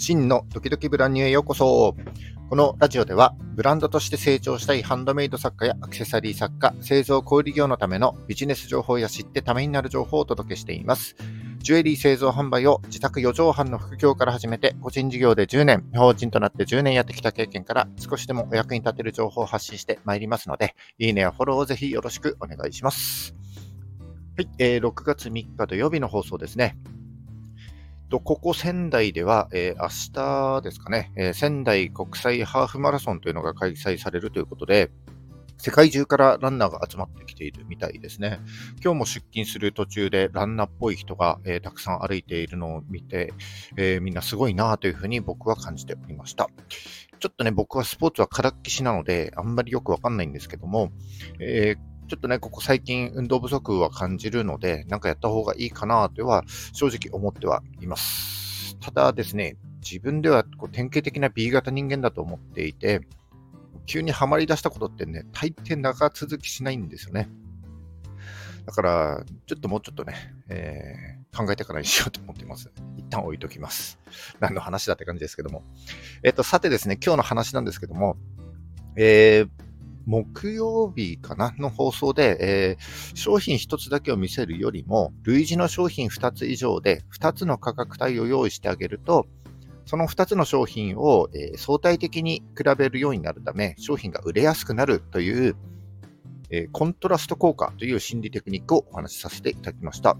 真のドキドキブランニューへようこそ。このラジオでは、ブランドとして成長したいハンドメイド作家やアクセサリー作家、製造小売業のためのビジネス情報や知ってためになる情報をお届けしています。ジュエリー製造販売を自宅4畳半の副業から始めて、個人事業で10年、法人となって10年やってきた経験から、少しでもお役に立てる情報を発信してまいりますので、いいねやフォローをぜひよろしくお願いします。はい、えー、6月3日土曜日の放送ですね。と、ここ仙台では、えー、明日ですかね、えー、仙台国際ハーフマラソンというのが開催されるということで、世界中からランナーが集まってきているみたいですね。今日も出勤する途中でランナーっぽい人が、えー、たくさん歩いているのを見て、えー、みんなすごいなというふうに僕は感じておりました。ちょっとね、僕はスポーツはからっきしなので、あんまりよくわかんないんですけども、えーちょっとね、ここ最近運動不足は感じるので、なんかやった方がいいかなとは正直思ってはいます。ただですね、自分ではこう典型的な B 型人間だと思っていて、急にはまり出したことってね、大抵長続きしないんですよね。だから、ちょっともうちょっとね、えー、考えてからにしようと思っています。一旦置いときます。何の話だって感じですけども。えっ、ー、と、さてですね、今日の話なんですけども、えー、木曜日かなの放送で、えー、商品1つだけを見せるよりも、類似の商品2つ以上で2つの価格帯を用意してあげると、その2つの商品を、えー、相対的に比べるようになるため、商品が売れやすくなるという、えー、コントラスト効果という心理テクニックをお話しさせていただきました。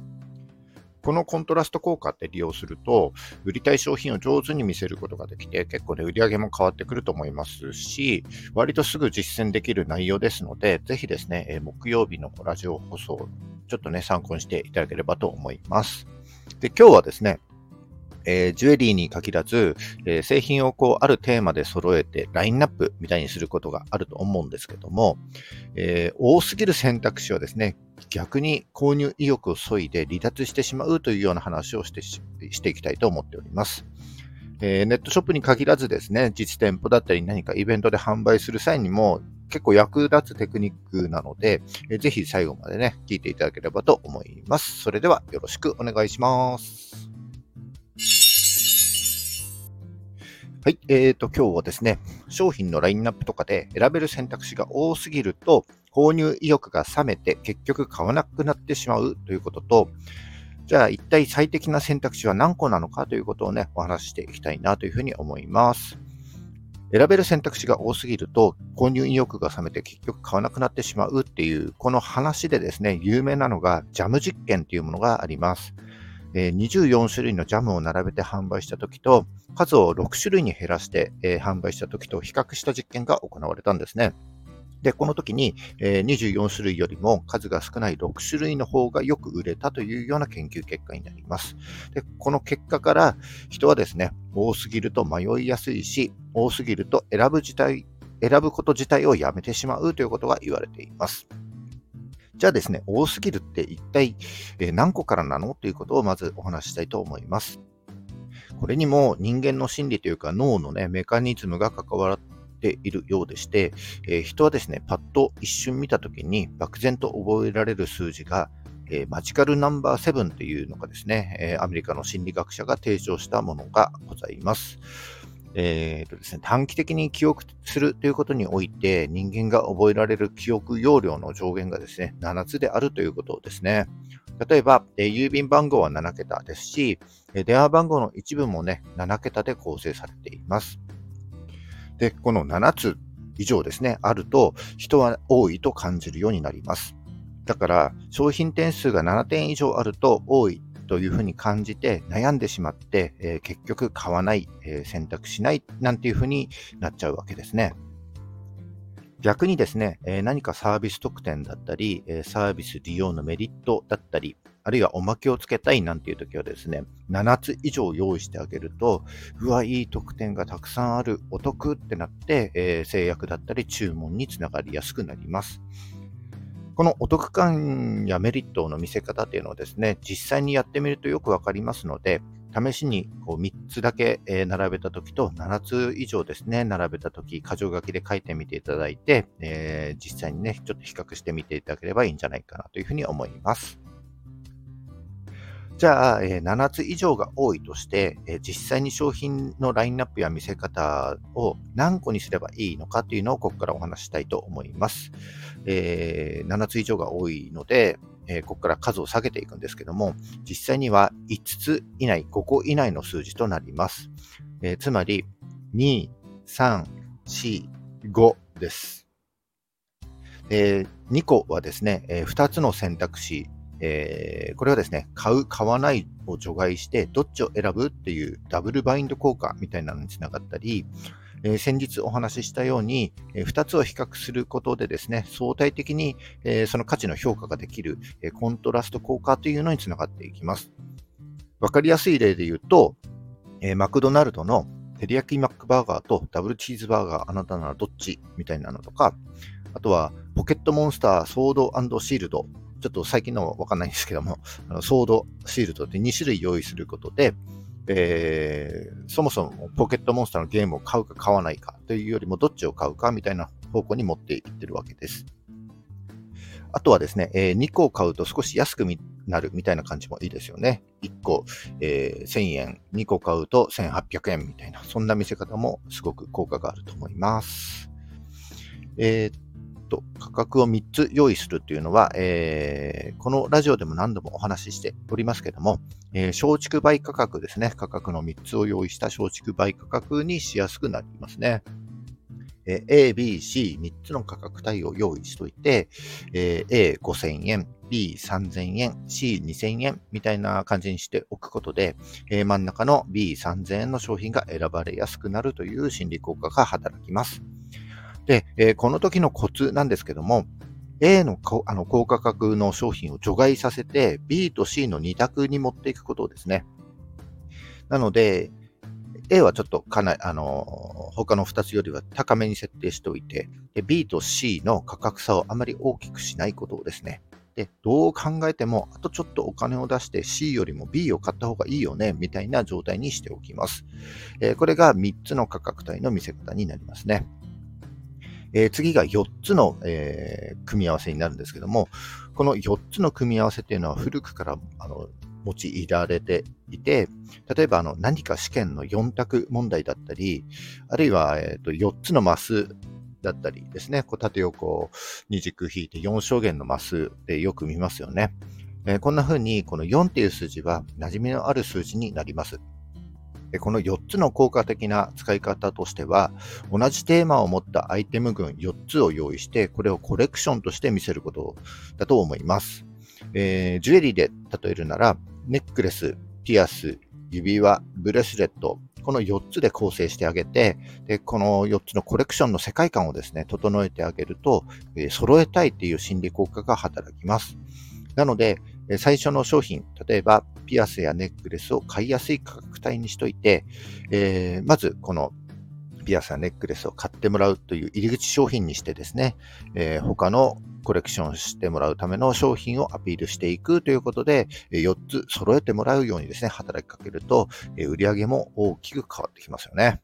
このコントラスト効果って利用すると、売りたい商品を上手に見せることができて、結構ね、売り上げも変わってくると思いますし、割とすぐ実践できる内容ですので、ぜひですね、え木曜日のラジオ放送、ちょっとね、参考にしていただければと思います。で、今日はですね、えー、ジュエリーに限らず、えー、製品をこう、あるテーマで揃えて、ラインナップみたいにすることがあると思うんですけども、えー、多すぎる選択肢はですね、逆に購入意欲を削いで離脱してしまうというような話をしてしていきたいと思っております。えー、ネットショップに限らずですね、実店舗だったり何かイベントで販売する際にも結構役立つテクニックなので、えー、ぜひ最後までね、聞いていただければと思います。それではよろしくお願いします。はい。えーと、今日はですね、商品のラインナップとかで選べる選択肢が多すぎると、購入意欲が冷めて結局買わなくなってしまうということと、じゃあ一体最適な選択肢は何個なのかということをね、お話ししていきたいなというふうに思います。選べる選択肢が多すぎると、購入意欲が冷めて結局買わなくなってしまうっていう、この話でですね、有名なのがジャム実験というものがあります。24種類のジャムを並べて販売したときと、数を6種類に減らして、販売したときと比較した実験が行われたんですね。で、この時に、24種類よりも数が少ない6種類の方がよく売れたというような研究結果になります。で、この結果から人はですね、多すぎると迷いやすいし、多すぎると選ぶ自体、選ぶこと自体をやめてしまうということが言われています。じゃあですね、多すぎるって一体何個からなの？ということをまずお話ししたいと思います。これにも人間の心理というか脳のね、メカニズムが関わっているようでして、えー、人はですね、パッと一瞬見たときに漠然と覚えられる数字が、えー、マジカルナンバー7というのがですね、えー、アメリカの心理学者が提唱したものがございます。えーとですね、短期的に記憶するということにおいて、人間が覚えられる記憶容量の上限がですね、7つであるということですね。例えば、えー、郵便番号は7桁ですし、えー、電話番号の一部もね、7桁で構成されています。で、この7つ以上ですね、あると、人は多いと感じるようになります。だから、商品点数が7点以上あると多いというふうに感じて悩んでしまって、えー、結局買わない、えー、選択しないなんていうふうになっちゃうわけですね。逆にですね、えー、何かサービス特典だったり、えサービス利用のメリットだったり、あるいはおまけをつけたいなんていう時はですね、7つ以上用意してあげると、うわ、いい特典がたくさんある、お得ってなって、え制約だったり注文につながりやすくなります。このお得感やメリットの見せ方っていうのをですね、実際にやってみるとよくわかりますので、試しにこう3つだけ並べたときと7つ以上ですね、並べたとき、箇条書きで書いてみていただいて、えー、実際にね、ちょっと比較してみていただければいいんじゃないかなというふうに思います。じゃあ、えー、7つ以上が多いとして、えー、実際に商品のラインナップや見せ方を何個にすればいいのかというのをここからお話したいと思います。えー、7つ以上が多いので、え、ここから数を下げていくんですけども、実際には5つ以内、5個以内の数字となります。え、つまり、2、3、4、5です。え、2個はですね、え、2つの選択肢、えー、これはですね、買う、買わないを除外して、どっちを選ぶっていうダブルバインド効果みたいなのにつながったり、えー、先日お話ししたように、えー、2つを比較することでですね、相対的に、えー、その価値の評価ができる、え、コントラスト効果というのにつながっていきます。わかりやすい例で言うと、え、マクドナルドのテリヤキマックバーガーとダブルチーズバーガーあなたならどっちみたいなのとか、あとはポケットモンスターソードシールド。ちょっと最近のはわかんないんですけども、あのソードシールドって2種類用意することで、えー、そもそもポケットモンスターのゲームを買うか買わないかというよりもどっちを買うかみたいな方向に持っていってるわけです。あとはですね、えー、2個を買うと少し安くなるみたいな感じもいいですよね。1個、えー、1000円、2個買うと1800円みたいな、そんな見せ方もすごく効果があると思います。えー、と、価格を3つ用意するっていうのは、えー、このラジオでも何度もお話ししておりますけども、えー、松竹倍価格ですね。価格の3つを用意した松竹倍価格にしやすくなりますね。え、A、B、C、3つの価格帯を用意しといて、え、A、5000円、B、3000円、C、2000円みたいな感じにしておくことで、え、真ん中の B、3000円の商品が選ばれやすくなるという心理効果が働きます。で、え、この時のコツなんですけども、A のあの高価格の商品を除外させて B と C の2択に持っていくことですね。なので、A はちょっとかなり、あの、他の2つよりは高めに設定しておいてで、B と C の価格差をあまり大きくしないことですね。で、どう考えても、あとちょっとお金を出して C よりも B を買った方がいいよね、みたいな状態にしておきます。えー、これが3つの価格帯の見せ方になりますね。えー、次が4つの、えー、組み合わせになるんですけども、この4つの組み合わせというのは古くからあの用いられていて、例えばあの何か試験の4択問題だったり、あるいは、えー、と4つのマスだったりですね、こう縦横二軸引いて4証言のマスでよく見ますよね。えー、こんな風にこの4っていう数字は馴染みのある数字になります。この4つの効果的な使い方としては、同じテーマを持ったアイテム群4つを用意して、これをコレクションとして見せることだと思います。えー、ジュエリーで例えるなら、ネックレス、ピアス、指輪、ブレスレット、この4つで構成してあげて、でこの4つのコレクションの世界観をですね、整えてあげると、えー、揃えたいっていう心理効果が働きます。なので、最初の商品、例えばピアスやネックレスを買いやすい価格帯にしといて、えー、まずこのピアスやネックレスを買ってもらうという入り口商品にしてですね、えー、他のコレクションしてもらうための商品をアピールしていくということで、4つ揃えてもらうようにですね、働きかけると、売り上げも大きく変わってきますよね。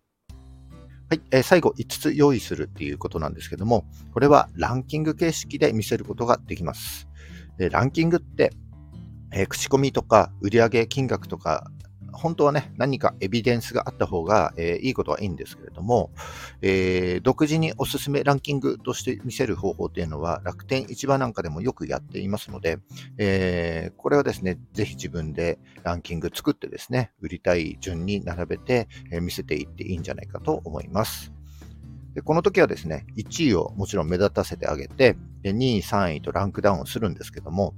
はい、えー、最後5つ用意するっていうことなんですけども、これはランキング形式で見せることができます。でランキングってえ、口コミとか売上金額とか、本当はね、何かエビデンスがあった方が、え、いいことはいいんですけれども、え、独自におすすめランキングとして見せる方法というのは、楽天市場なんかでもよくやっていますので、え、これはですね、ぜひ自分でランキング作ってですね、売りたい順に並べて、え見せていっていいんじゃないかと思います。でこの時はですね、1位をもちろん目立たせてあげて、2位、3位とランクダウンするんですけども、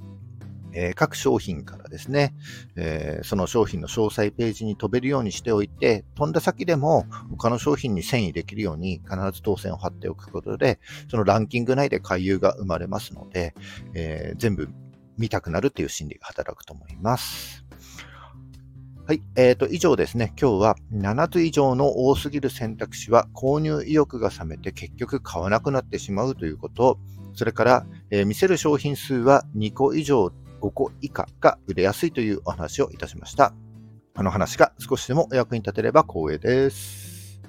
えー、各商品からですね、えー、その商品の詳細ページに飛べるようにしておいて、飛んだ先でも他の商品に遷移できるように必ず当選を貼っておくことで、そのランキング内で回遊が生まれますので、えー、全部見たくなるという心理が働くと思います。はい。えっ、ー、と、以上ですね。今日は7つ以上の多すぎる選択肢は購入意欲が冷めて結局買わなくなってしまうということ、それから、えー、見せる商品数は2個以上5個以下が売れやすいというお話をいたしました。あの話が少しでもお役に立てれば光栄です。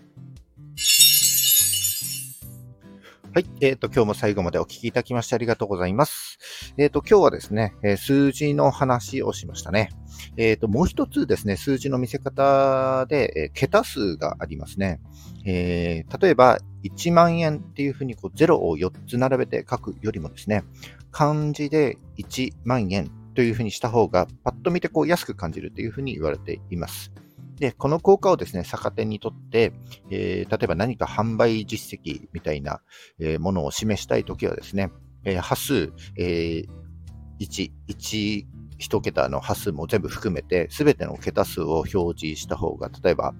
はい。えっ、ー、と、今日も最後までお聞きいただきましてありがとうございます。えっ、ー、と、今日はですね、え数字の話をしましたね。えっ、ー、と、もう一つですね、数字の見せ方で、え桁数がありますね。えー、例えば、1万円っていうふうにこう0を4つ並べて書くよりもですね、漢字で1万円というふうにした方が、パッと見てこう安く感じるというふうに言われています。で、この効果をですね、逆手にとって、えー、例えば何か販売実績みたいな、え、ものを示したいときはですね、えー、波数、え1、1、1桁の波数も全部含めて、すべての桁数を表示した方が、例えば、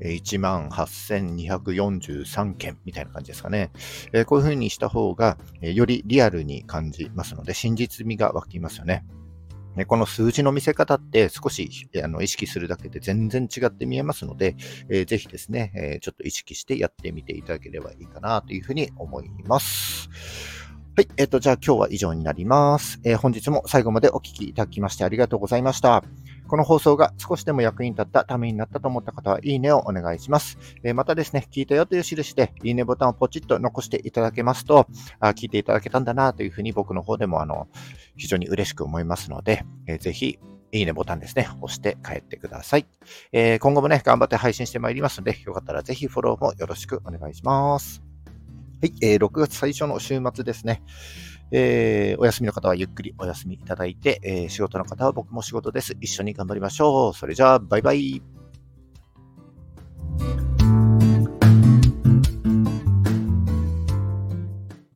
18,243件みたいな感じですかね。えこういうふうにした方が、えよりリアルに感じますので、真実味が湧きますよね。この数字の見せ方って少しあの意識するだけで全然違って見えますので、えー、ぜひですね、えー、ちょっと意識してやってみていただければいいかなというふうに思います。はい。えっ、と、じゃあ今日は以上になります。えー、本日も最後までお聞きいただきましてありがとうございました。この放送が少しでも役に立ったためになったと思った方は、いいねをお願いします。えー、またですね、聞いたよという印で、いいねボタンをポチッと残していただけますと、あ聞いていただけたんだなというふうに僕の方でも、あの、非常に嬉しく思いますので、えー、ぜひ、いいねボタンですね、押して帰ってください。えー、今後もね、頑張って配信してまいりますので、よかったらぜひフォローもよろしくお願いします。はい、えー、6月最初の週末ですね。えー、お休みの方はゆっくりお休みいただいて、えー、仕事の方は僕も仕事です。一緒に頑張りましょう。それじゃあ、バイバイ。